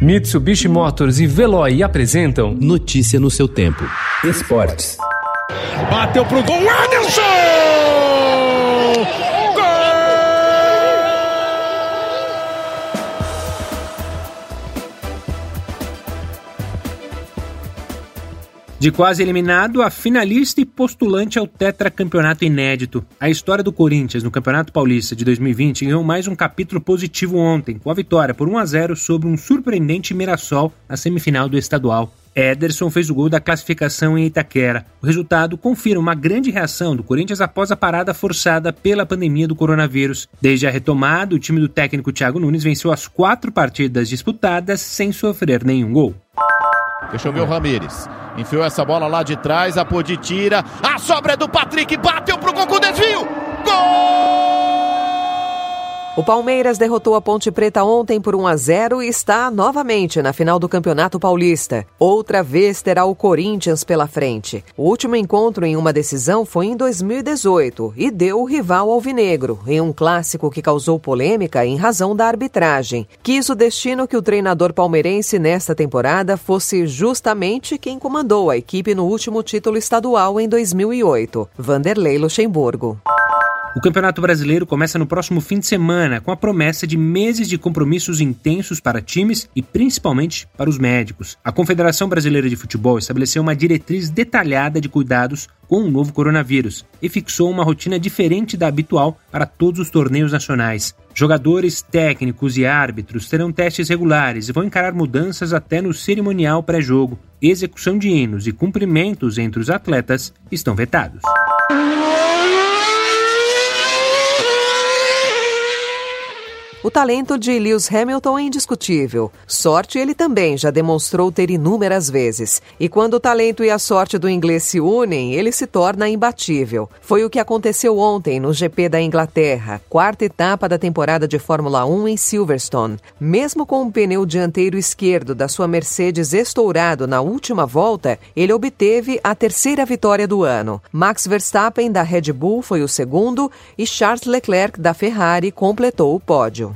Mitsubishi Motors e Veloy apresentam Notícia no seu tempo. Esportes. Bateu pro gol, Anderson! De quase eliminado a finalista e postulante ao tetracampeonato inédito. A história do Corinthians no Campeonato Paulista de 2020 ganhou mais um capítulo positivo ontem, com a vitória por 1 a 0 sobre um surpreendente Mirassol na semifinal do estadual. Ederson fez o gol da classificação em Itaquera. O resultado confirma uma grande reação do Corinthians após a parada forçada pela pandemia do coronavírus. Desde a retomada, o time do técnico Thiago Nunes venceu as quatro partidas disputadas sem sofrer nenhum gol. Deixa eu ver o Ramires. Enfiou essa bola lá de trás, a Podi tira. A sobra é do Patrick, bateu pro gol desvio. O Palmeiras derrotou a Ponte Preta ontem por 1 a 0 e está novamente na final do Campeonato Paulista. Outra vez terá o Corinthians pela frente. O último encontro em uma decisão foi em 2018 e deu o rival alvinegro, em um clássico que causou polêmica em razão da arbitragem. Quis o destino que o treinador palmeirense nesta temporada fosse justamente quem comandou a equipe no último título estadual em 2008, Vanderlei Luxemburgo. O Campeonato Brasileiro começa no próximo fim de semana, com a promessa de meses de compromissos intensos para times e principalmente para os médicos. A Confederação Brasileira de Futebol estabeleceu uma diretriz detalhada de cuidados com o novo coronavírus e fixou uma rotina diferente da habitual para todos os torneios nacionais. Jogadores, técnicos e árbitros terão testes regulares e vão encarar mudanças até no cerimonial pré-jogo. Execução de hinos e cumprimentos entre os atletas estão vetados. O talento de Lewis Hamilton é indiscutível. Sorte ele também já demonstrou ter inúmeras vezes. E quando o talento e a sorte do inglês se unem, ele se torna imbatível. Foi o que aconteceu ontem no GP da Inglaterra, quarta etapa da temporada de Fórmula 1 em Silverstone. Mesmo com o pneu dianteiro esquerdo da sua Mercedes estourado na última volta, ele obteve a terceira vitória do ano. Max Verstappen da Red Bull foi o segundo e Charles Leclerc da Ferrari completou o pódio.